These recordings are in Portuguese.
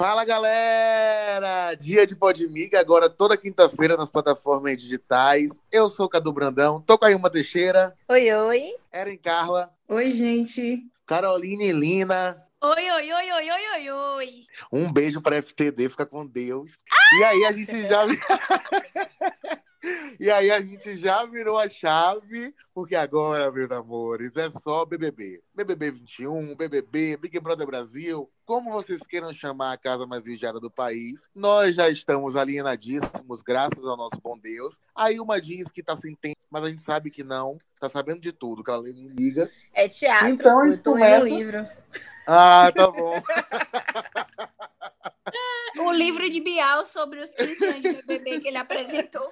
Fala galera! Dia de Podmiga, agora toda quinta-feira nas plataformas digitais. Eu sou o Cadu Brandão, tô com a Ilma Teixeira. Oi, oi. Eren Carla. Oi, gente. Caroline Lina. Oi, oi, oi, oi, oi, oi, oi. Um beijo pra FTD, fica com Deus. Ah! E aí a gente já. E aí a gente já virou a chave, porque agora, meus amores, é só BBB. BBB 21, BBB, Big Brother Brasil, como vocês queiram chamar a casa mais vigiada do país. Nós já estamos alienadíssimos, graças ao nosso bom Deus. Aí uma diz que tá sem tempo, mas a gente sabe que não. Tá sabendo de tudo, que ela liga. É teatro, então, eu tô começa... lendo livro. Ah, tá bom. o livro de Bial sobre os 15 anos de BBB que ele apresentou.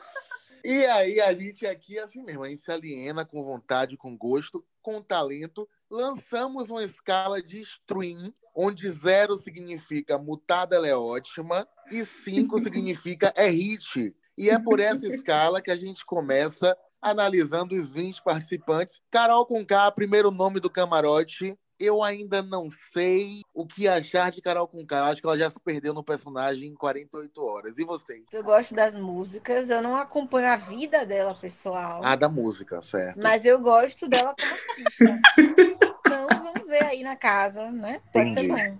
E aí a gente aqui, assim mesmo, a gente se aliena com vontade, com gosto, com talento. Lançamos uma escala de stream, onde zero significa mutada ela é ótima e cinco significa é hit. E é por essa escala que a gente começa analisando os 20 participantes. Carol Conká, primeiro nome do camarote, eu ainda não sei o que achar de Carol Conká. Eu acho que ela já se perdeu no personagem em 48 horas. E vocês? Eu gosto das músicas, eu não acompanho a vida dela, pessoal. Ah, da música, certo. Mas eu gosto dela como artista. então, vamos ver aí na casa, né? Pode Entendi. ser bom.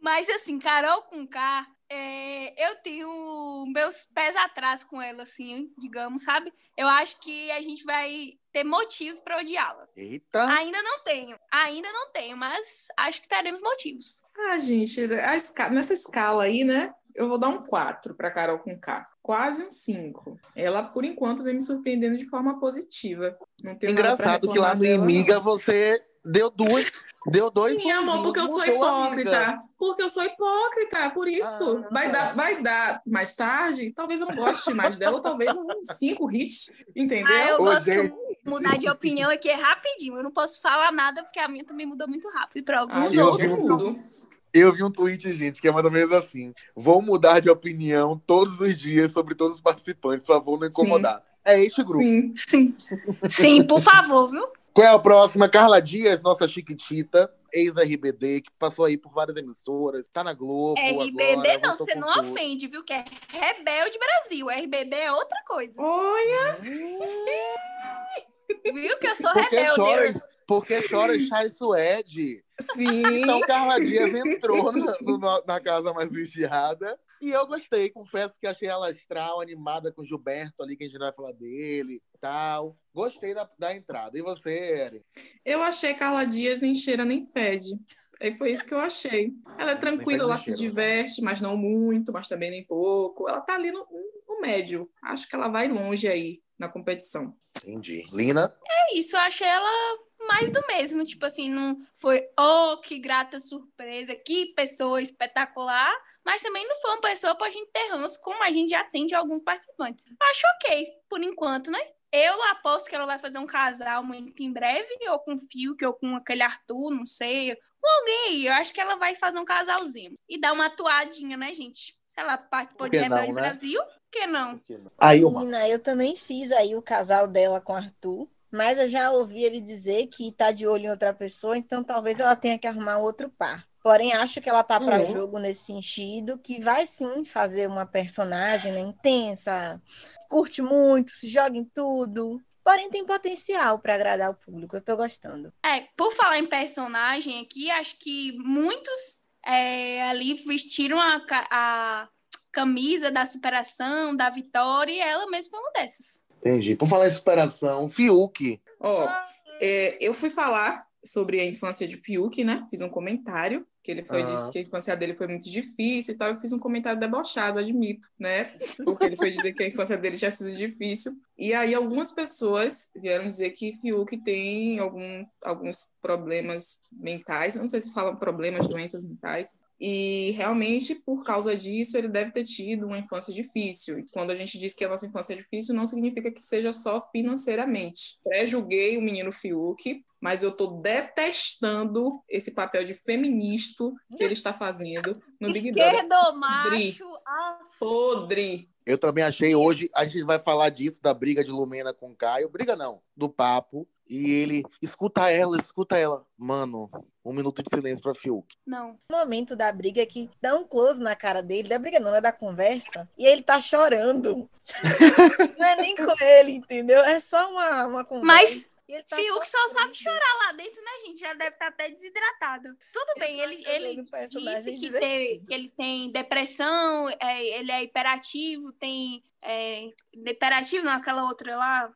Mas assim, Carol Conká, é, eu tenho meus pés atrás com ela, assim, digamos, sabe? Eu acho que a gente vai ter motivos para odiá-la. Eita! Ainda não tenho, ainda não tenho, mas acho que teremos motivos. Ah, gente, esca... nessa escala aí, né? Eu vou dar um 4 para Carol com K. Quase um 5. Ela, por enquanto, vem me surpreendendo de forma positiva. Não Engraçado que lá no Imiga você deu duas Deu dois Sim, amor, porque eu sou hipócrita. Porque eu sou hipócrita, por isso. Ah, vai, dar, vai dar mais tarde, talvez eu não goste mais dela, talvez uns cinco hits, entendeu? Ah, eu gosto de mudar de opinião aqui é rapidinho. Eu não posso falar nada, porque a minha também mudou muito rápido. para alguns ah, outros. Eu vi um tweet, gente, que é mais ou menos assim: vou mudar de opinião todos os dias sobre todos os participantes, por favor, não incomodar. Sim. É este grupo. Sim, sim. Sim, por favor, viu? Qual é a próxima? Carla Dias, nossa chiquitita, ex-RBD, que passou aí por várias emissoras, tá na Globo. RBD agora, não, você não tudo. ofende, viu? Que é Rebelde Brasil. RBD é outra coisa. Olha! Viu que eu sou porque rebelde. Chora, porque chora Chai Suede. Sim. Então Carla Dias entrou na, no, na casa mais vigiada e eu gostei, confesso que achei ela astral, animada com o Gilberto ali, que a gente vai falar dele e tal. Gostei da, da entrada. E você, Eri? Eu achei Carla Dias nem cheira nem fede. Aí foi isso que eu achei. Ela é tranquila, ela se né? diverte, mas não muito, mas também nem pouco. Ela tá ali no, no médio. Acho que ela vai longe aí na competição. Entendi. Lina? É isso, eu achei ela mais do mesmo. Tipo assim, não foi, oh, que grata surpresa, que pessoa espetacular mas também não foi uma pessoa para a gente ter ranço, como a gente já tem de alguns participantes. Acho ok, por enquanto, né? Eu aposto que ela vai fazer um casal muito em breve, ou com o Fiuk, ou com aquele Arthur, não sei, com alguém aí. Eu acho que ela vai fazer um casalzinho. E dar uma atuadinha, né, gente? Se ela participou de Rebelde né? Brasil, que não? Aí, uma... Menina, eu também fiz aí o casal dela com Arthur. Mas eu já ouvi ele dizer que tá de olho em outra pessoa, então talvez ela tenha que arrumar outro par. Porém, acho que ela tá para uhum. jogo nesse sentido, que vai sim fazer uma personagem né, intensa, curte muito, se joga em tudo. Porém, tem potencial para agradar o público. Eu tô gostando. É, por falar em personagem aqui, acho que muitos é, ali vestiram a, a camisa da superação, da vitória, e ela mesma foi uma dessas. Entendi. Por falar em superação, Fiuk. Ó, oh, é, eu fui falar sobre a infância de Fiuk, né? Fiz um comentário que ele foi disse que a infância dele foi muito difícil e tal. Eu fiz um comentário debochado, admito, né? Porque ele foi dizer que a infância dele tinha sido difícil. E aí algumas pessoas vieram dizer que Fiuk tem algum, alguns problemas mentais, não sei se falam problemas, doenças mentais, e realmente, por causa disso, ele deve ter tido uma infância difícil. E quando a gente diz que a nossa infância é difícil, não significa que seja só financeiramente. Pré-julguei o menino Fiuk, mas eu estou detestando esse papel de feminista que ele está fazendo no Big Brother. Esquerdo, macho. Podre. Eu também achei hoje, a gente vai falar disso, da briga de Lumena com Caio. Briga não, do papo. E ele, escuta ela, escuta ela. Mano, um minuto de silêncio pra Fiuk. Não. O momento da briga é que dá um close na cara dele, da briga não, é da conversa, e ele tá chorando. não é nem com ele, entendeu? É só uma, uma conversa. Mas ele tá Fiuk só sabe chorar lá dentro, né, gente? Já deve estar até desidratado. Tudo bem, ele, ele disse que, tem, que ele tem depressão, é, ele é hiperativo, tem é, hiperativo, não, aquela outra lá,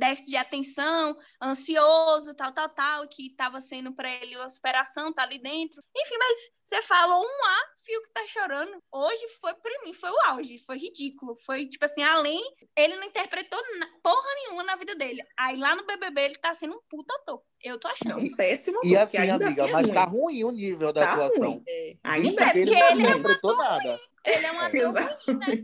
déficit de atenção, ansioso, tal, tal, tal, que estava sendo para ele uma superação, tá ali dentro. Enfim, mas você falou um A, Fiuk tá chorando. Hoje foi pra mim, foi o auge, foi ridículo. Foi tipo assim, além, ele não interpretou porra nenhuma na vida dele. Aí lá no BBB ele tá sendo um puta ator. Eu tô achando. Não, péssimo, E assim, ainda amiga, assim é mas ruim. tá ruim o nível da Tá atuação. ruim. É. Ainda É assim ele porque não ele é um interpretou nada. Ele é um ator ruim, né?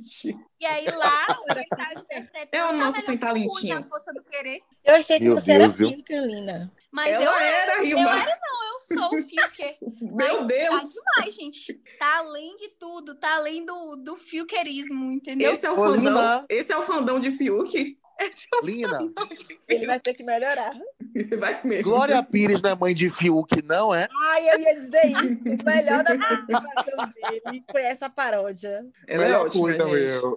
E aí lá, ele tá interpretando É o nosso sem talentinho. força do querer. Eu achei que Meu você era Deus, viu? filho, Carolina. Mas Ela eu, era, eu Rilma. era, não, eu sou o Fiuker. Meu Mas Deus. Tá demais, gente. Tá além de tudo, tá além do, do Fiukerismo, entendeu? Esse é o Ô, fandão. Lina. Esse é o fandão de Fiuk. Esse é o Lina, fandom de Fiuk. Ele vai ter que melhorar. Vai mesmo. Glória Pires não é mãe de Fiuk, não é? Ai, eu ia dizer isso. O melhor da participação dele foi essa paródia. Ela é Melhor ótima, coisa gente. mesmo.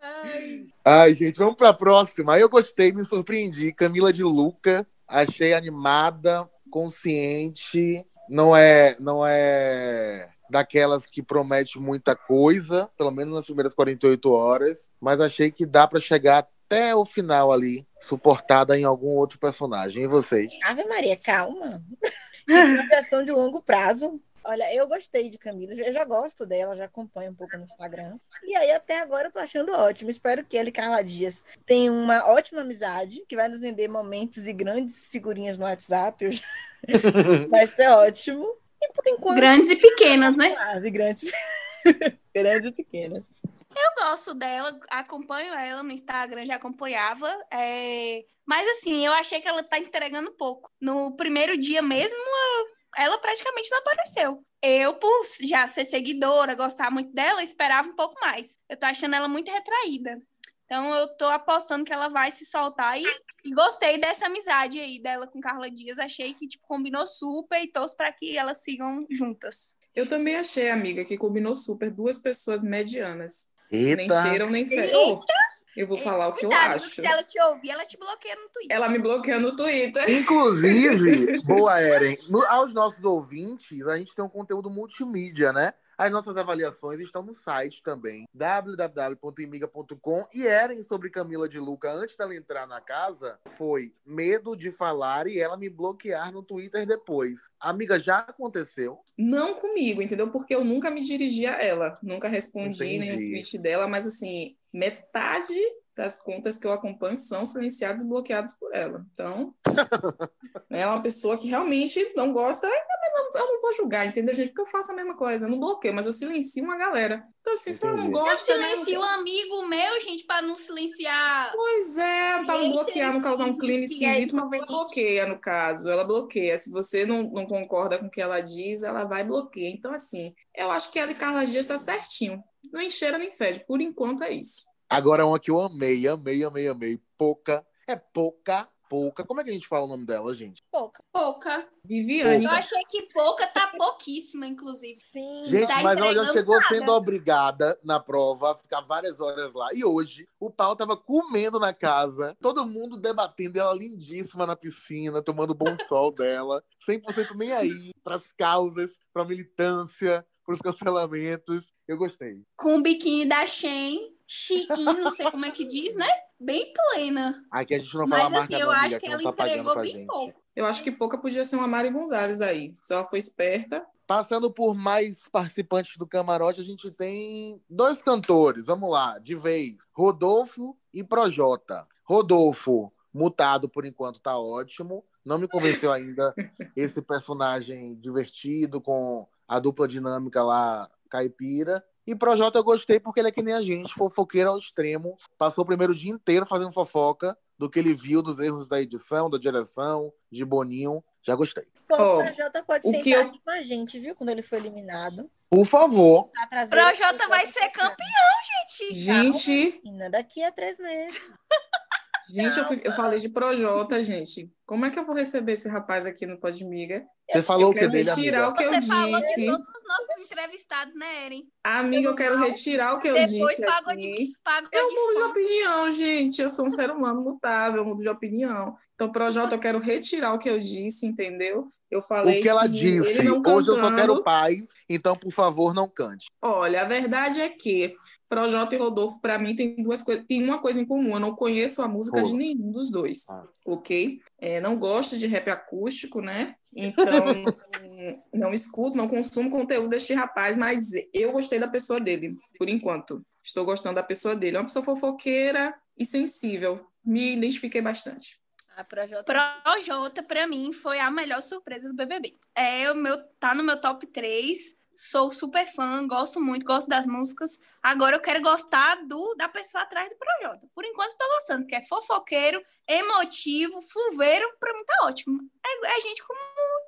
Ai, Ai, gente, vamos pra próxima. Eu gostei, me surpreendi. Camila de Luca, achei animada, consciente. Não é, não é daquelas que promete muita coisa, pelo menos nas primeiras 48 horas, mas achei que dá pra chegar até o final ali, suportada em algum outro personagem. E vocês? Ave Maria, calma. É uma questão de longo prazo. Olha, eu gostei de Camila, eu já gosto dela, já acompanho um pouco no Instagram. E aí, até agora, eu tô achando ótimo. Espero que ela e Carla Dias tenham uma ótima amizade, que vai nos render momentos e grandes figurinhas no WhatsApp. Já- Vai ser ótimo. E por enquanto, Grandes e pequenas, né? grandes... grandes e pequenas. Gosto dela, acompanho ela no Instagram, já acompanhava. é, Mas assim, eu achei que ela tá entregando pouco. No primeiro dia mesmo, ela praticamente não apareceu. Eu, por já ser seguidora, gostar muito dela, esperava um pouco mais. Eu tô achando ela muito retraída. Então eu tô apostando que ela vai se soltar e, e gostei dessa amizade aí dela com Carla Dias. Achei que tipo, combinou super e torço para que elas sigam juntas. Eu também achei, amiga, que combinou super duas pessoas medianas. Nem Eita! cheiram, nem fedem. Oh, eu vou falar o que eu Cuidado, acho. se ela te ouvir, ela te bloqueia no Twitter. Ela me bloqueia no Twitter. Inclusive, boa, Eren, no- aos nossos ouvintes, a gente tem um conteúdo multimídia, né? As nossas avaliações estão no site também, www.imiga.com. E Eren, sobre Camila de Luca, antes dela entrar na casa, foi medo de falar e ela me bloquear no Twitter depois. Amiga, já aconteceu? Não comigo, entendeu? Porque eu nunca me dirigi a ela. Nunca respondi Entendi. nenhum tweet dela, mas assim, metade das contas que eu acompanho são silenciadas e bloqueadas por ela. Então, é uma pessoa que realmente não gosta. Eu não vou julgar, entendeu, gente? Porque eu faço a mesma coisa. Eu não bloqueio, mas eu silencio uma galera. Então, assim, se ela não Entendi. Eu gosta. né, silencio um amigo meu, gente, para não silenciar. Pois é, para não bloquear, não causar um clima gente, esquisito, é mas ela bloqueia, no caso. Ela bloqueia. Se você não, não concorda com o que ela diz, ela vai bloquear. Então, assim, eu acho que ela e Carla Dias está certinho. Não encheira nem fede. Por enquanto é isso. Agora uma que eu amei, amei, amei, amei. Pouca. É pouca, pouca. Como é que a gente fala o nome dela, gente? Pouca. Pouca. Viviane. Eu achei que pouca tá pouquíssima, inclusive. Sim. Gente, tá mas ela já chegou nada. sendo obrigada na prova a ficar várias horas lá. E hoje, o pau tava comendo na casa, todo mundo debatendo, ela lindíssima na piscina, tomando bom sol dela, 100% nem aí pras causas, pra militância, pros cancelamentos. Eu gostei. Com o biquíni da Shein, chiquinho, não sei como é que diz, né? Bem plena. Aqui a gente não fala Mas marca assim, eu não, acho que que ela tá entregou bem gente. pouco. Eu acho que pouca podia ser uma Mari Gonzalez aí. Se ela for esperta. Passando por mais participantes do camarote, a gente tem dois cantores, vamos lá, de vez. Rodolfo e Projota. Rodolfo, mutado por enquanto, tá ótimo. Não me convenceu ainda esse personagem divertido com a dupla dinâmica lá, caipira. E Projota eu gostei porque ele é que nem a gente, fofoqueiro ao extremo. Passou o primeiro dia inteiro fazendo fofoca do que ele viu dos erros da edição, da direção, de Boninho. Já gostei. Pô, Ó, o Projota pode o sentar que eu- aqui com a gente, viu? Quando ele foi eliminado. Por favor. Projota vai ser campeão, gente. Gente, Menina, daqui a três meses. gente, eu, fui- eu falei de Projota, gente. Como é que eu vou receber esse rapaz aqui no Podmiga? Você falou Eu o que dele, retirar amiga? o que eu Você falou de disse. todos os nossos entrevistados, né, Eren? Amiga, eu quero retirar o que eu Depois disse pagou aqui. de, pagou Eu de mudo de opinião, gente. Eu sou um ser humano mutável, eu mudo de opinião. Então, Projota, eu quero retirar o que eu disse, entendeu? Eu falei O que ela ele disse. Hoje eu só cantando- quero paz, então, por favor, não cante. Olha, a verdade é que Projota e Rodolfo, para mim, tem duas coisas, tem uma coisa em comum. Eu não conheço a música Pô. de nenhum dos dois, Ah. ok? É, não gosto de rap acústico, né? Então, não escuto, não consumo conteúdo deste rapaz, mas eu gostei da pessoa dele, por enquanto. Estou gostando da pessoa dele. É uma pessoa fofoqueira e sensível. Me identifiquei bastante. A Projota. Projota, pra mim, foi a melhor surpresa do BBB. É o meu, tá no meu top 3. Sou super fã, gosto muito, gosto das músicas. Agora eu quero gostar do da pessoa atrás do Projota. Por enquanto, tô gostando, que é fofoqueiro, emotivo, fulveiro, pra mim tá ótimo. É, é gente como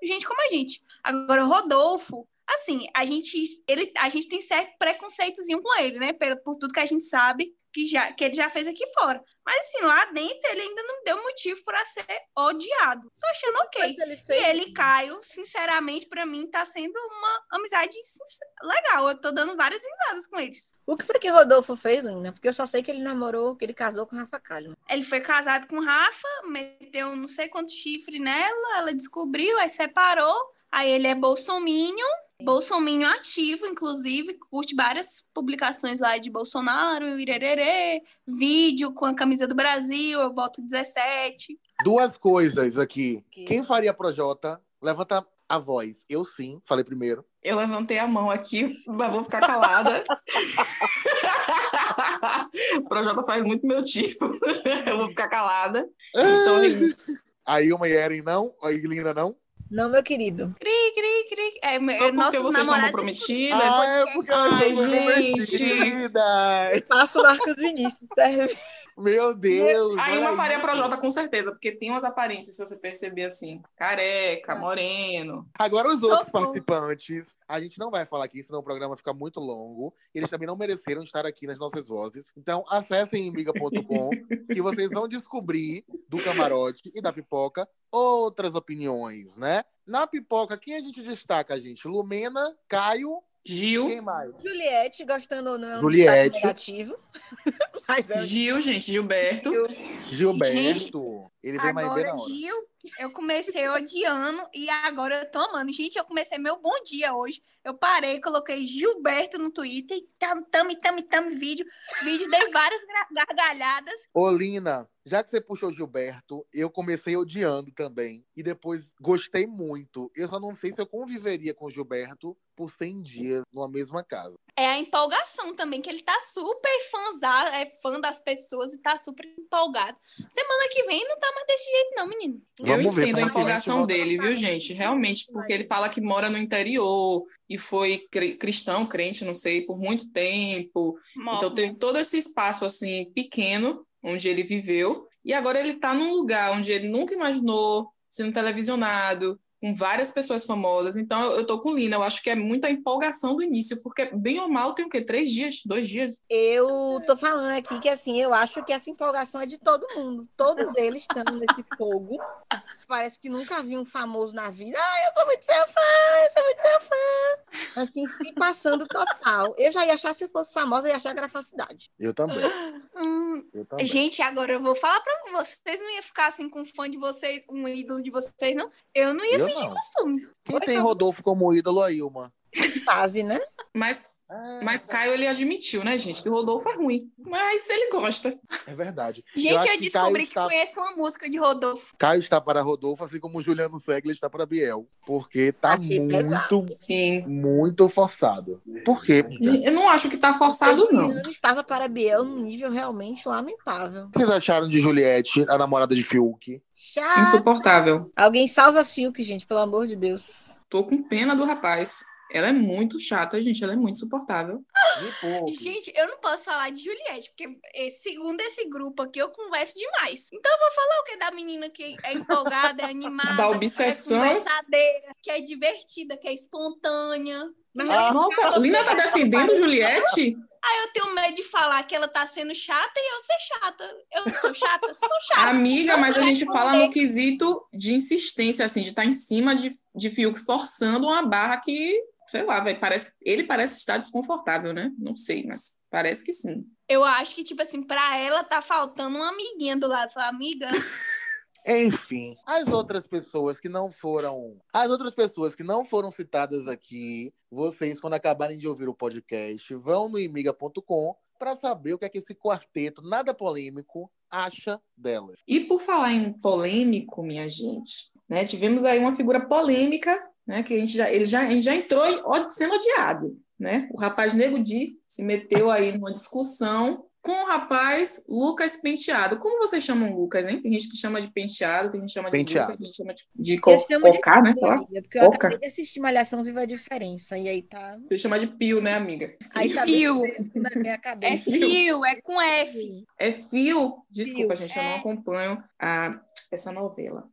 gente como a gente. Agora, o Rodolfo, assim, a gente, ele, a gente tem certo preconceitozinho com ele, né? Por, por tudo que a gente sabe que, já, que ele já fez aqui fora. Mas, assim, lá dentro, ele ainda não deu motivo para ser odiado. Tô achando ok. Ele E fez. ele e Caio, sinceramente, pra mim, tá sendo uma amizade legal. Eu tô dando várias risadas com eles. O que foi que Rodolfo fez, Lina? Porque eu só sei que ele namorou, que ele casou com Rafa Kalimann. Ele foi casado com Rafa, meteu não sei quanto chifre nela, ela descobriu, aí separou. Aí ele é bolsominho, bolsominho ativo, inclusive, curte várias publicações lá de Bolsonaro, irerê, vídeo com a camisa do Brasil, eu voto 17. Duas coisas aqui. Que? Quem faria Projota? Levanta a voz. Eu sim, falei primeiro. Eu levantei a mão aqui, mas vou ficar calada. o Projota faz muito meu tipo. Eu vou ficar calada. Então é isso. Aí uma e Eren não, aí Linda não. Não, meu querido. Cri, cri, cri. É, Só porque nossos vocês são comprometidas. Ah, é porque elas Ai, são gente. comprometidas. Passa o Marcos Vinícius, serve. Meu Deus. Aí uma faria. Projota com certeza, porque tem umas aparências, se você perceber assim. Careca, moreno. Agora os outros Socorro. participantes, a gente não vai falar aqui, senão o programa fica muito longo. Eles também não mereceram estar aqui nas nossas vozes. Então, acessem miga.com que vocês vão descobrir do camarote e da pipoca outras opiniões, né? Na pipoca, quem a gente destaca, gente? Lumena, Caio, Gil. quem mais? Juliette, gostando ou não, é um Juliette. destaque negativo. Mas é Gil, gente, Gilberto. Gilberto. Ele vem mais bem na hora. Gil, eu comecei odiando e agora eu tô amando. Gente, eu comecei meu bom dia hoje. Eu parei, coloquei Gilberto no Twitter e tam, tami, tami, tami, vídeo. Vídeo, dei várias gargalhadas. Ô, Lina, já que você puxou Gilberto, eu comecei odiando também. E depois gostei muito. Eu só não sei se eu conviveria com o Gilberto por 100 dias numa mesma casa. É a empolgação também, que ele tá super fãzado, é fã das pessoas e tá super empolgado. Semana que vem não tá mais desse jeito, não, menino. Eu Vamos ver entendo a é empolgação dele, viu, gente? Realmente, porque ele fala que mora no interior e foi cri- cristão, crente, não sei, por muito tempo. Então teve todo esse espaço assim pequeno onde ele viveu e agora ele está num lugar onde ele nunca imaginou sendo televisionado com várias pessoas famosas. Então eu, tô com Lina. Eu acho que é muita empolgação do início, porque bem ou mal tem o quê? Três dias, dois dias. Eu tô falando aqui que assim, eu acho que essa empolgação é de todo mundo. Todos eles estão nesse fogo. Parece que nunca vi um famoso na vida. Ah, eu sou muito seu fã, eu sou muito seu fã. Assim, se passando total. Eu já ia achar, se eu fosse famosa, eu ia achar que era falsidade. Eu também. Hum, Eu também. Gente, agora eu vou falar pra vocês, não ia ficar assim com um fã de vocês, um ídolo de vocês, não. Eu não ia Eu costume. Quem tem Rodolfo como ídolo aí, uma? Quase, né? Mas, mas Caio ele admitiu, né, gente, que o Rodolfo é ruim. Mas ele gosta. É verdade. Gente, eu, que descobri Caio que está- conheço uma música de Rodolfo. Caio está para Rodolfo, assim como o Juliano Segler está para Biel. Porque tá pesado. muito, Sim. muito forçado. Por quê? Eu não acho que tá forçado, não. Juliano estava para Biel num nível realmente lamentável. O que vocês acharam de Juliette, a namorada de Fiuk? Chato. Insuportável. Alguém salva Fiuk, gente, pelo amor de Deus. Tô com pena do rapaz. Ela é muito chata, gente. Ela é muito insuportável. Gente, eu não posso falar de Juliette, porque eh, segundo esse grupo aqui, eu converso demais. Então eu vou falar o que da menina que é empolgada, é animada, Da obsessão. é conversadeira, que é divertida, que é espontânea. Mas, ah, nossa, Lina tá defendendo Juliette? Aí eu tenho medo de falar que ela tá sendo chata e eu ser chata. Eu sou chata, sou chata. Amiga, mas a gente fala no quesito de insistência, assim, de estar tá em cima de, de Fiuk forçando uma barra que, sei lá, véio, parece, ele parece estar desconfortável, né? Não sei, mas parece que sim. Eu acho que, tipo assim, pra ela tá faltando uma amiguinha do lado. Fala, amiga. Enfim, as outras pessoas que não foram. As outras pessoas que não foram citadas aqui, vocês, quando acabarem de ouvir o podcast, vão no imiga.com para saber o que é que esse quarteto nada polêmico acha delas. E por falar em polêmico, minha gente, né? Tivemos aí uma figura polêmica, né? Que a gente já, ele já, ele já entrou sendo odiado, né? O rapaz Nego Di se meteu aí numa discussão com o rapaz Lucas Penteado. Como vocês chamam Lucas, hein? Tem gente que chama de penteado, tem gente que chama de penteado. Lucas, tem gente que chama de, de co cocar, de né? Sei lá. Porque eu Coca. acabei de assistir Malhação Viva a Diferença. E aí tá. Você chama de pio, né, amiga? Aí tá fio. Na minha cabeça. É fio, é com F. É fio? Desculpa, fio. gente, eu não é. acompanho a, essa novela.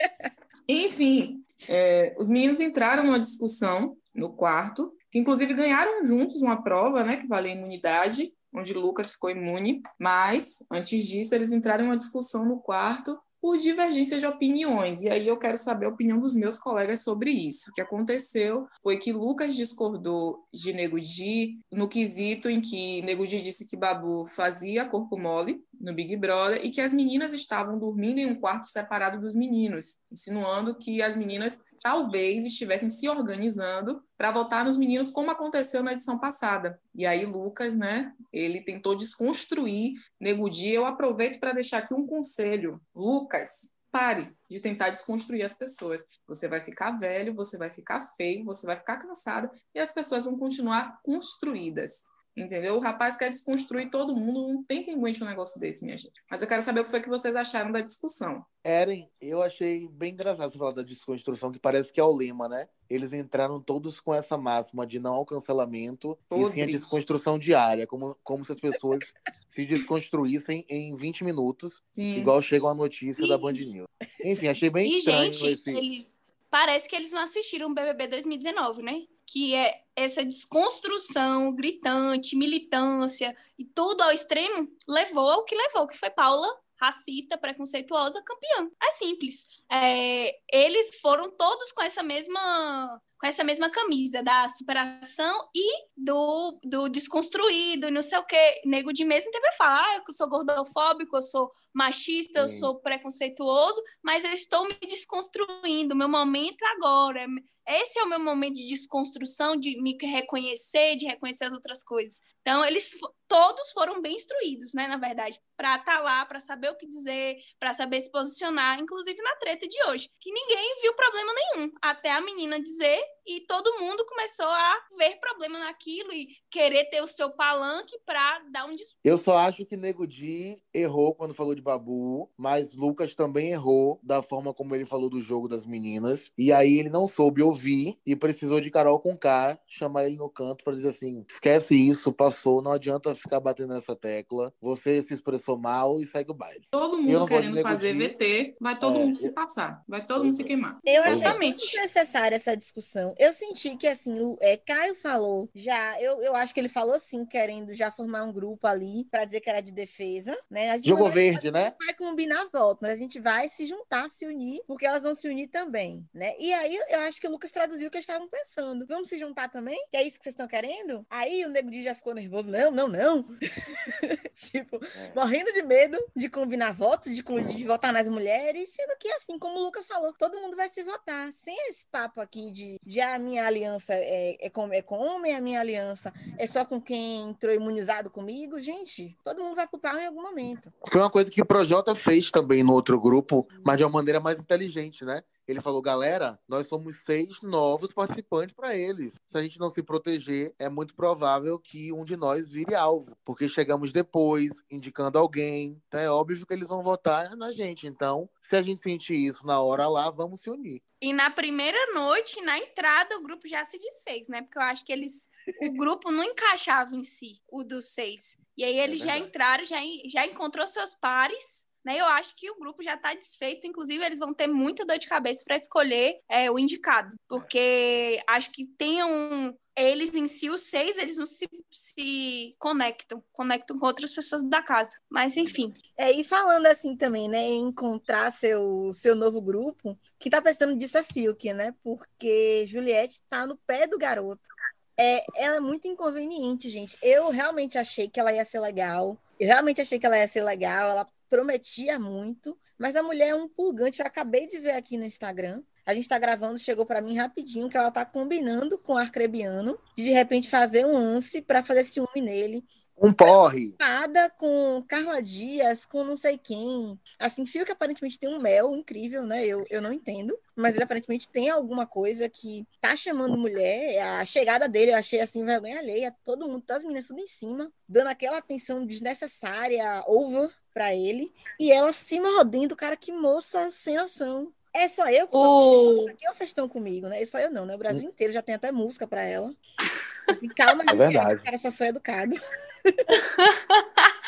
Enfim, é, os meninos entraram numa discussão no quarto, que inclusive ganharam juntos uma prova, né, que valia imunidade, onde Lucas ficou imune, mas antes disso eles entraram em uma discussão no quarto por divergência de opiniões. E aí eu quero saber a opinião dos meus colegas sobre isso. O que aconteceu foi que Lucas discordou de Nego Di no quesito em que Nego Di disse que Babu fazia corpo mole no Big Brother e que as meninas estavam dormindo em um quarto separado dos meninos, insinuando que as meninas talvez estivessem se organizando para votar nos meninos, como aconteceu na edição passada. E aí, Lucas, né, ele tentou desconstruir Nego. Eu aproveito para deixar aqui um conselho. Lucas, pare de tentar desconstruir as pessoas. Você vai ficar velho, você vai ficar feio, você vai ficar cansado e as pessoas vão continuar construídas. Entendeu? O rapaz quer desconstruir todo mundo, não tem quem aguente um negócio desse, minha gente. Mas eu quero saber o que foi que vocês acharam da discussão. Eren, eu achei bem engraçado você falar da desconstrução, que parece que é o lema, né? Eles entraram todos com essa máxima de não ao cancelamento Podre. e sim a desconstrução diária, como, como se as pessoas se desconstruíssem em 20 minutos, sim. igual chega a notícia sim. da Band News. Enfim, achei bem e, estranho gente, esse... Eles... Parece que eles não assistiram o BBB 2019, né? Que é essa desconstrução gritante, militância e tudo ao extremo, levou ao que levou, que foi Paula racista, preconceituosa, campeã. É simples. É, eles foram todos com essa mesma com essa mesma camisa da superação e do, do desconstruído, não sei o quê. Nego de mesmo teve a falar, ah, eu sou gordofóbico, eu sou machista, eu sou preconceituoso, mas eu estou me desconstruindo, meu momento é agora. Esse é o meu momento de desconstrução, de me reconhecer, de reconhecer as outras coisas. Então, eles todos foram bem instruídos, né, na verdade, para estar tá lá, para saber o que dizer, para saber se posicionar, inclusive na treta de hoje, que ninguém viu problema nenhum, até a menina dizer e todo mundo começou a ver problema naquilo e querer ter o seu palanque para dar um discurso. Eu só acho que Nego Di errou quando falou de Babu, mas Lucas também errou da forma como ele falou do jogo das meninas. E aí ele não soube ouvir e precisou de Carol com K chamar ele no canto para dizer assim: esquece isso, passou, não adianta ficar batendo nessa tecla. Você se expressou mal e segue o baile. Todo mundo querendo fazer VT, vai todo é, mundo se passar, vai todo mundo se queimar. Eu achei muito necessária essa discussão eu senti que, assim, é, Caio falou já, eu, eu acho que ele falou sim, querendo já formar um grupo ali para dizer que era de defesa, né? Jogo verde, né? vai combinar voto, mas a gente vai se juntar, se unir, porque elas vão se unir também, né? E aí eu acho que o Lucas traduziu o que eles estavam pensando. Vamos se juntar também? Que é isso que vocês estão querendo? Aí o Nego já ficou nervoso. Não, não, não. tipo, é. morrendo de medo de combinar voto, de, de votar nas mulheres, sendo que, assim, como o Lucas falou, todo mundo vai se votar. Sem esse papo aqui de, de a minha aliança é, é, com, é com homem, a minha aliança é só com quem entrou imunizado comigo, gente, todo mundo vai pau em algum momento. Foi uma coisa que o Projota fez também no outro grupo, mas de uma maneira mais inteligente, né? Ele falou, galera, nós somos seis novos participantes para eles. Se a gente não se proteger, é muito provável que um de nós vire alvo, porque chegamos depois, indicando alguém. Então é óbvio que eles vão votar na gente. Então, se a gente sentir isso na hora lá, vamos se unir. E na primeira noite, na entrada, o grupo já se desfez, né? Porque eu acho que eles. O grupo não encaixava em si, o dos seis. E aí eles é já entraram, já, já encontrou seus pares Né? Eu acho que o grupo já está desfeito, inclusive eles vão ter muita dor de cabeça para escolher é, o indicado, porque acho que tem um, eles em si, os seis, eles não se, se conectam, conectam com outras pessoas da casa. Mas, enfim. É, e falando assim também, né, encontrar seu, seu novo grupo, que tá precisando disso é Fiuk, né? Porque Juliette tá no pé do garoto. É, ela é muito inconveniente, gente. Eu realmente achei que ela ia ser legal. Eu realmente achei que ela ia ser legal. Ela prometia muito. Mas a mulher é um purgante. Eu acabei de ver aqui no Instagram. A gente está gravando, chegou para mim rapidinho que ela está combinando com o Arcrebiano de de repente fazer um lance para fazer ciúme nele. Um porre. Nada com Carla Dias, com não sei quem. Assim, Fio que aparentemente tem um mel incrível, né? Eu, eu não entendo. Mas ele aparentemente tem alguma coisa que tá chamando mulher. A chegada dele eu achei assim, vergonha alheia. Todo mundo, todas as meninas tudo em cima, dando aquela atenção desnecessária, over para ele. E ela se mordendo, cara, que moça sem noção. É só eu que tô aqui ou vocês estão comigo, né? É só eu não, né? O Brasil inteiro já tem até música para ela. Assim, calma, é verdade. o cara só foi educado.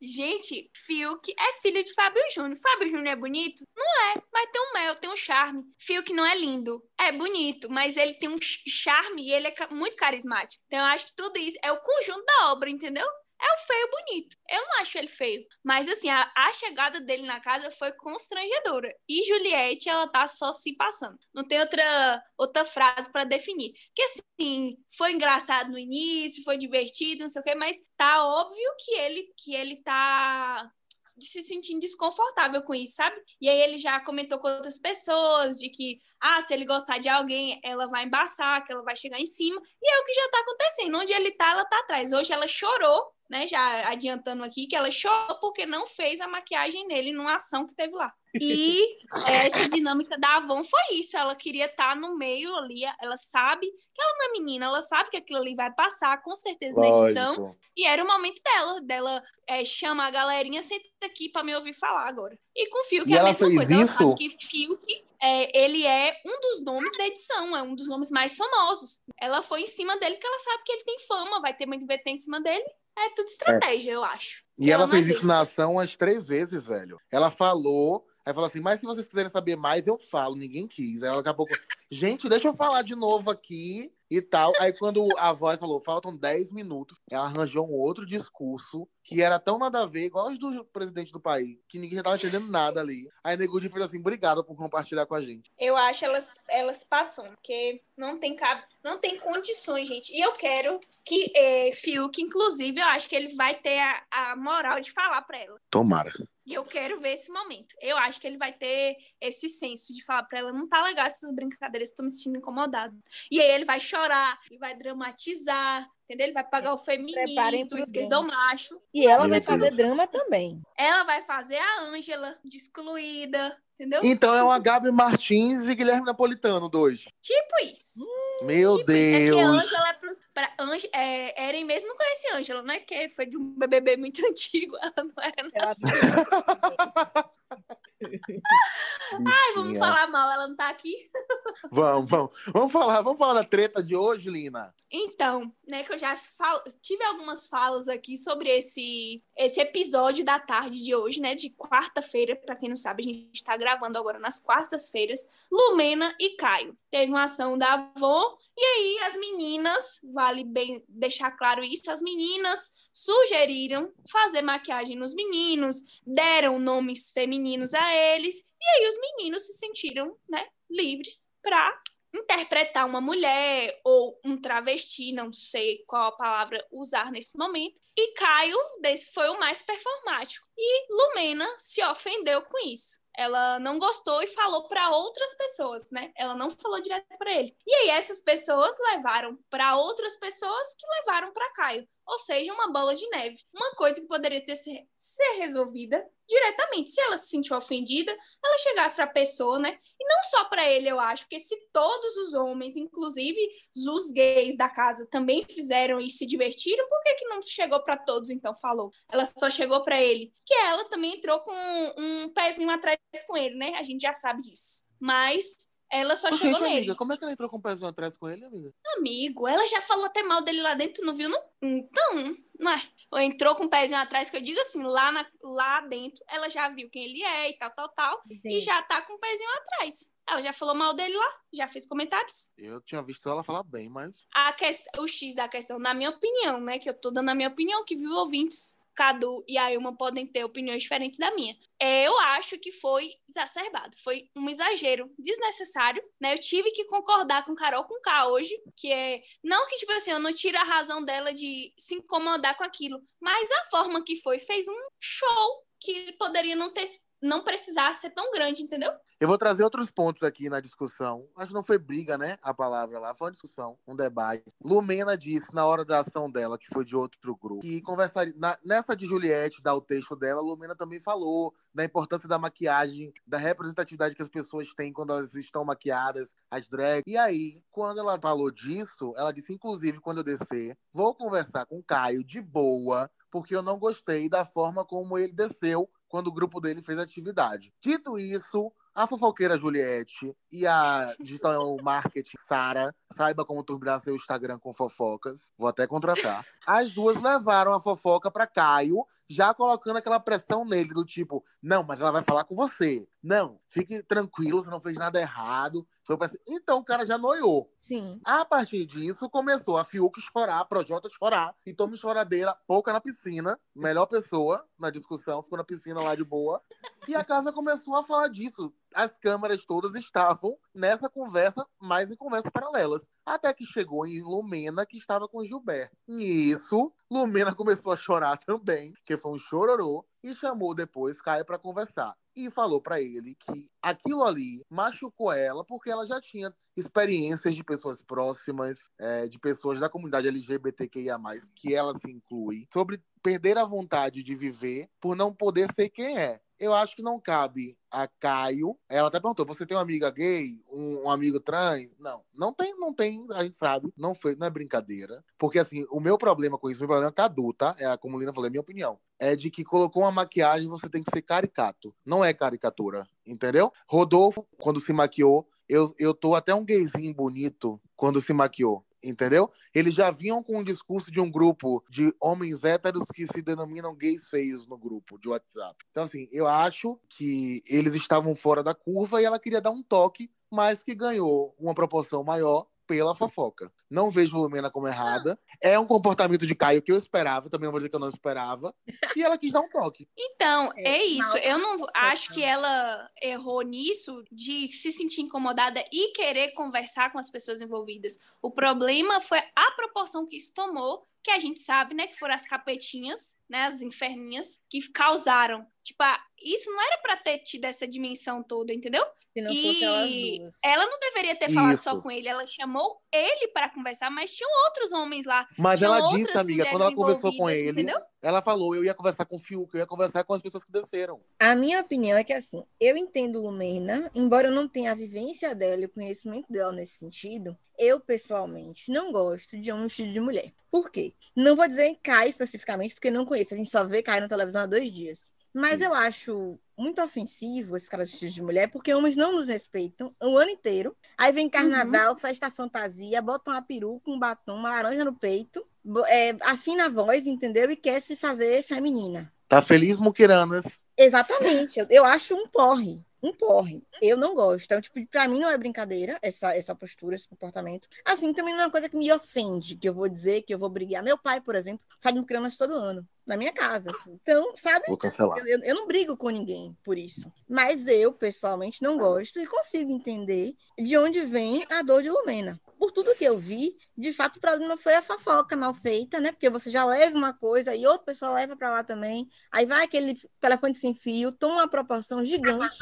Gente, Fiuk é filho de Fábio Júnior. Fábio Júnior é bonito? Não é, mas tem um mel, tem um charme. Fiuk não é lindo, é bonito, mas ele tem um charme e ele é muito carismático. Então eu acho que tudo isso é o conjunto da obra, entendeu? É o feio bonito. Eu não acho ele feio. Mas, assim, a, a, chegada dele na casa foi constrangedora. E Juliette, ela tá só se passando. Não tem outra, outra frase para definir. Porque, assim, foi engraçado no início, foi divertido, não sei o quê, mas tá óbvio que ele, que ele tá se sentindo desconfortável com isso, sabe? E aí ele já comentou com outras pessoas de que, ah, se ele gostar de alguém, ela vai embaçar, que ela vai chegar em cima. E é o que já tá acontecendo. Onde ele tá, ela tá atrás. Hoje ela chorou né, já adiantando aqui, que ela chorou porque não fez a maquiagem nele numa ação que teve lá. E essa dinâmica da Avon foi isso. Ela queria estar no meio ali. Ela sabe que ela não é menina, ela sabe que aquilo ali vai passar com certeza Lógico. na edição. E era o momento dela, dela é, chamar a galerinha, senta aqui para me ouvir falar agora. E com o Fiuk é a mesma coisa. Isso? Ela sabe que Fiuk é, ele é um dos nomes da edição, é um dos nomes mais famosos. Ela foi em cima dele, que ela sabe que ele tem fama, vai ter muito VT em cima dele. É tudo estratégia, é. eu acho. E ela, ela fez isso na ação umas três vezes, velho. Ela falou, aí falou assim, mas se vocês quiserem saber mais, eu falo. Ninguém quis. Aí ela acabou com... Gente, deixa eu falar de novo aqui e tal. Aí quando a voz falou, faltam 10 minutos, ela arranjou um outro discurso que era tão nada a ver, igual os do presidente do país, que ninguém já tava entendendo nada ali. Aí Negudi fez assim, obrigado por compartilhar com a gente. Eu acho elas elas passam, porque não tem cab... não tem condições, gente. E eu quero que é, Fiuk, inclusive, eu acho que ele vai ter a, a moral de falar para ela. Tomara. E eu quero ver esse momento. Eu acho que ele vai ter esse senso de falar para ela, não tá legal essas brincadeiras, estou me sentindo incomodado. E aí ele vai chorar, e vai dramatizar, entendeu? Ele vai pagar o feminista, o esquerdo macho. E ela vai fazer drama também. Ela vai fazer a Ângela de excluída, entendeu? Então é uma Gabi Martins e Guilherme Napolitano, dois. Tipo isso. Meu tipo Deus. Isso. É que a Ângela é pro, pra Ange, é, Eren mesmo conhece Ângela, né? Que foi de um BBB muito antigo, ela não era nascida. Ai, vamos falar mal, ela não tá aqui. Vamos, vamos. Vamos falar, vamos falar da treta de hoje, Lina. Então, né, que eu já falo, tive algumas falas aqui sobre esse esse episódio da tarde de hoje, né, de quarta-feira, para quem não sabe, a gente está gravando agora nas quartas-feiras, Lumena e Caio. Teve uma ação da avó e aí as meninas, vale bem deixar claro isso, as meninas sugeriram fazer maquiagem nos meninos, deram nomes femininos a eles, e aí os meninos se sentiram, né, livres para interpretar uma mulher ou um travesti, não sei qual a palavra usar nesse momento. E Caio desse foi o mais performático. E Lumena se ofendeu com isso ela não gostou e falou para outras pessoas, né? Ela não falou direto para ele. E aí essas pessoas levaram para outras pessoas que levaram para Caio. Ou seja, uma bola de neve. Uma coisa que poderia ter ser, ser resolvida diretamente. Se ela se sentiu ofendida, ela chegasse para a pessoa, né? E não só para ele, eu acho, porque se todos os homens, inclusive os gays da casa, também fizeram e se divertiram, por que, que não chegou para todos, então falou? Ela só chegou para ele. Que ela também entrou com um pezinho atrás com ele, né? A gente já sabe disso. Mas ela só chegou gente, nele. Amiga, como é que ela entrou com o pezinho atrás com ele, amiga? Amigo, ela já falou até mal dele lá dentro, não viu, não? Então, não é. ou entrou com o pezinho atrás, que eu digo assim, lá, na, lá dentro, ela já viu quem ele é e tal, tal, tal, Entendi. e já tá com o pezinho atrás. Ela já falou mal dele lá, já fez comentários. Eu tinha visto ela falar bem, mas. A quest... O X da questão, na minha opinião, né? Que eu tô dando a minha opinião, que viu ouvintes Cadu e a Ilma podem ter opiniões diferentes da minha. É, eu acho que foi exacerbado, foi um exagero desnecessário, né? Eu tive que concordar com Carol com K hoje, que é não que tipo assim, eu não tiro a razão dela de se incomodar com aquilo, mas a forma que foi fez um show que poderia não ter não precisar ser tão grande, entendeu? Eu vou trazer outros pontos aqui na discussão. Acho que não foi briga, né? A palavra lá. Foi uma discussão, um debate. Lumena disse, na hora da ação dela, que foi de outro grupo, que conversaria. Na, nessa de Juliette, dar o texto dela, Lumena também falou da importância da maquiagem, da representatividade que as pessoas têm quando elas estão maquiadas, as drags. E aí, quando ela falou disso, ela disse, inclusive, quando eu descer, vou conversar com o Caio de boa, porque eu não gostei da forma como ele desceu quando o grupo dele fez atividade. Dito isso, a fofoqueira Juliette e a digital marketing Sara, saiba como turbinar seu Instagram com fofocas, vou até contratar. As duas levaram a fofoca para Caio, já colocando aquela pressão nele do tipo, não, mas ela vai falar com você. Não, fique tranquilo, você não fez nada errado. Pra... Então o cara já noiou. Sim. A partir disso, começou a Fiuk chorar, a Projota chorar, e tome choradeira, pouca na piscina. Melhor pessoa na discussão, ficou na piscina lá de boa. E a casa começou a falar disso. As câmeras todas estavam nessa conversa, mais em conversas paralelas. Até que chegou em Lumena, que estava com Gilberto. Nisso, Lumena começou a chorar também, que foi um chororô, e chamou depois Caio para conversar. E falou para ele que aquilo ali machucou ela porque ela já tinha experiências de pessoas próximas, é, de pessoas da comunidade LGBTQIA+, que ela se inclui, sobre perder a vontade de viver por não poder ser quem é eu acho que não cabe a Caio. Ela até perguntou: você tem uma amiga gay? Um, um, amigo trans? Não, não tem, não tem, a gente sabe. Não foi, não é brincadeira. Porque assim, o meu problema com isso, meu problema é Cadu, tá? É como a Lina falou, é minha opinião. É de que colocou uma maquiagem, você tem que ser caricato. Não é caricatura, entendeu? Rodolfo, quando se maquiou, eu, eu tô até um gayzinho bonito quando se maquiou entendeu? Eles já vinham com um discurso de um grupo de homens héteros que se denominam gays feios no grupo de WhatsApp. Então, assim, eu acho que eles estavam fora da curva e ela queria dar um toque, mas que ganhou uma proporção maior pela fofoca. Não vejo Lumena como errada. É um comportamento de Caio que eu esperava, também vou dizer que eu não esperava. E ela quis dar um toque. Então, é, é isso. Eu não acho que ela errou nisso de se sentir incomodada e querer conversar com as pessoas envolvidas. O problema foi a proporção que isso tomou que a gente sabe, né, que foram as capetinhas, né, as inferninhas, que causaram. Tipo, isso não era para ter tido essa dimensão toda, entendeu? Se não e elas duas. ela não deveria ter falado isso. só com ele, ela chamou ele para conversar, mas tinham outros homens lá. Mas ela disse, amiga, quando ela conversou com ele, entendeu? ela falou, eu ia conversar com o Fiuk, eu ia conversar com as pessoas que desceram. A minha opinião é que, assim, eu entendo Lumena, embora eu não tenha a vivência dela e o conhecimento dela nesse sentido, eu, pessoalmente, não gosto de um estilo de mulher. Por quê? Não vou dizer em Kai especificamente, porque não conheço. A gente só vê Kai na televisão há dois dias. Mas Sim. eu acho muito ofensivo esse cara de de mulher, porque homens não nos respeitam o ano inteiro. Aí vem carnaval, uhum. festa fantasia, botam uma peruca, um batom, uma laranja no peito, é, afina a voz, entendeu? E quer se fazer feminina. Tá feliz, Muquiranas? Exatamente. Eu, eu acho um porre um porre. Eu não gosto. Então, tipo, pra mim não é brincadeira essa, essa postura, esse comportamento. Assim, também não é uma coisa que me ofende, que eu vou dizer, que eu vou brigar. Meu pai, por exemplo, sai de criança todo ano, na minha casa. Assim. Então, sabe? Vou cancelar. Eu, eu, eu, não brigo com ninguém por isso. Mas eu, pessoalmente, não gosto e consigo entender de onde vem a dor de Lumena por tudo que eu vi, de fato o problema foi a fofoca mal feita, né? Porque você já leva uma coisa e outra pessoa leva para lá também. Aí vai aquele telefone sem fio, toma uma proporção gigante.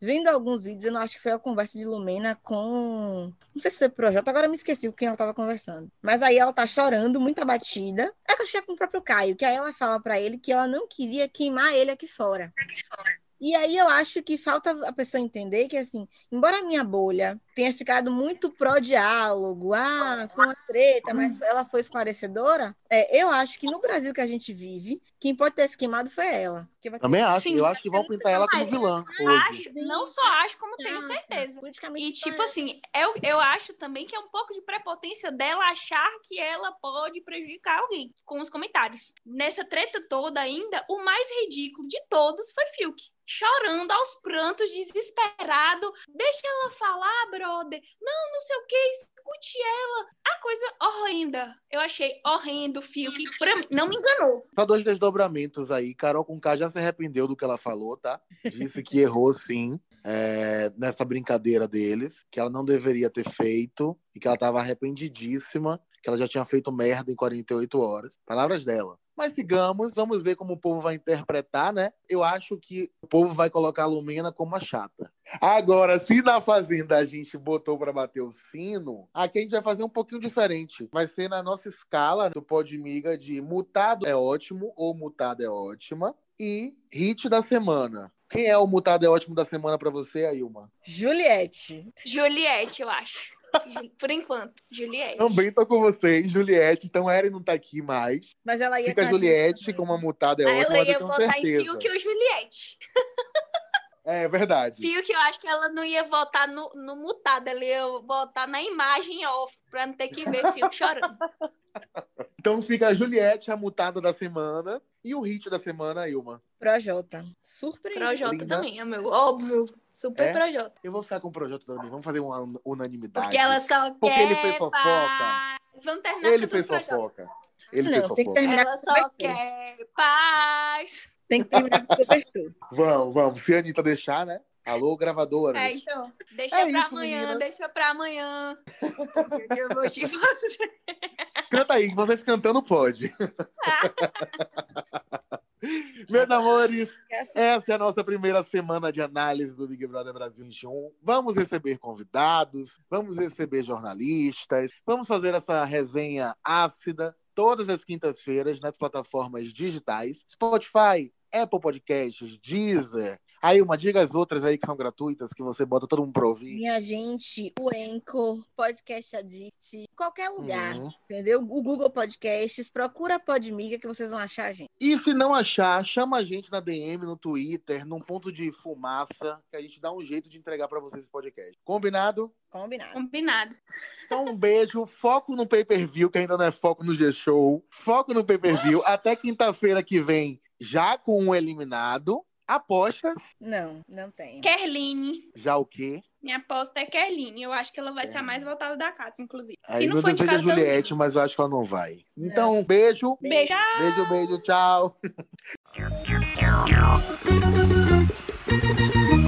Vendo alguns vídeos, eu não acho que foi a conversa de Lumena com. Não sei se foi projeto, agora me esqueci com quem ela estava conversando. Mas aí ela tá chorando, muito abatida. É que eu achei com o próprio Caio, que aí ela fala para ele que ela não queria queimar ele aqui fora. Aqui fora. E aí eu acho que falta a pessoa entender que, assim, embora a minha bolha tenha ficado muito pró-diálogo, ah, com a treta, mas ela foi esclarecedora. É, eu acho que no Brasil que a gente vive, quem pode ter se queimado foi ela. Também acho. Sim, eu acho que vão pintar ela como vilã. Acho, não só acho, como tenho certeza. E, tipo assim, eu, eu acho também que é um pouco de prepotência dela achar que ela pode prejudicar alguém com os comentários. Nessa treta toda ainda, o mais ridículo de todos foi Fiuk chorando aos prantos, desesperado. Deixa ela falar, brother. Não, não sei o que, escute ela. A coisa horrenda. Eu achei horrendo o fio que pra mim, não me enganou. Só dois desdobramentos aí. Carol com K já se arrependeu do que ela falou, tá? Disse que errou sim. É, nessa brincadeira deles, que ela não deveria ter feito e que ela estava arrependidíssima, que ela já tinha feito merda em 48 horas. Palavras dela. Mas sigamos, vamos ver como o povo vai interpretar, né? Eu acho que o povo vai colocar a Lumena como a chata. Agora, se na Fazenda a gente botou para bater o sino, aqui a gente vai fazer um pouquinho diferente. Vai ser na nossa escala do Podmiga de mutado é ótimo ou mutado é ótima e hit da semana. Quem é o mutado é ótimo da semana para você, Ailma? Juliette. Juliette, eu acho. Por enquanto, Juliette. Também tô com vocês, Juliette. Então, a Eri não tá aqui mais. Mas ela ia Fica Juliette com uma mutada, é Aí ótima, ela ia votar certeza. em Fio que o Juliette. É verdade. Fio que eu acho que ela não ia votar no, no mutado, ela ia votar na imagem off, pra não ter que ver Fio chorando. Então fica a Juliette, a mutada da semana. E o hit da semana, Ilma. Projota. Surpreendente. Projota Linda. também, é meu, óbvio. Super É? Projota. Eu vou ficar com o Projota também. Vamos fazer uma un- unanimidade. Porque ela só Porque quer ele fez fofoca. paz. Vamos terminar Ele fez Projota. fofoca. Ele Não, fez tem que fofoca. terminar Ela só quer paz. Tem que terminar com cobertura. Vamos, vamos. Se a Anitta deixar, né? Alô, gravadoras. É, então, deixa É pra isso, amanhã, meninas. deixa pra amanhã. que eu vou te fazer. Canta aí, vocês cantando pode. Meus amores, essa é a nossa primeira semana de análise do Big Brother Brasil 21. Vamos receber convidados, vamos receber jornalistas, vamos fazer essa resenha ácida todas as quintas-feiras nas plataformas digitais, Spotify, Apple Podcasts, Deezer. Aí uma diga as outras aí que são gratuitas que você bota todo mundo pra ouvir. Minha gente, o Enco, Podcast Addict, qualquer lugar, Uhum. entendeu? O Google Podcasts, procura a Podmiga que vocês vão achar a gente. E se não achar, chama a gente na DM, no Twitter, num ponto de fumaça, que a gente dá um jeito de entregar pra vocês esse podcast. Combinado? Combinado. Combinado. Então, um beijo. Foco no pay-per-view, que ainda não é foco no G-Show. Foco no pay-per-view. Até quinta-feira que vem, já com um eliminado. Apostas, Não, não tem. Kerline. já o quê? Minha aposta é Kerline. Eu acho que ela vai ser a mais votada da casa, inclusive. Aí Se não for é indicada pelo Juliette, mas eu acho que ela não vai. Então, um beijo. Beijo. Beijo, beijo, tchau.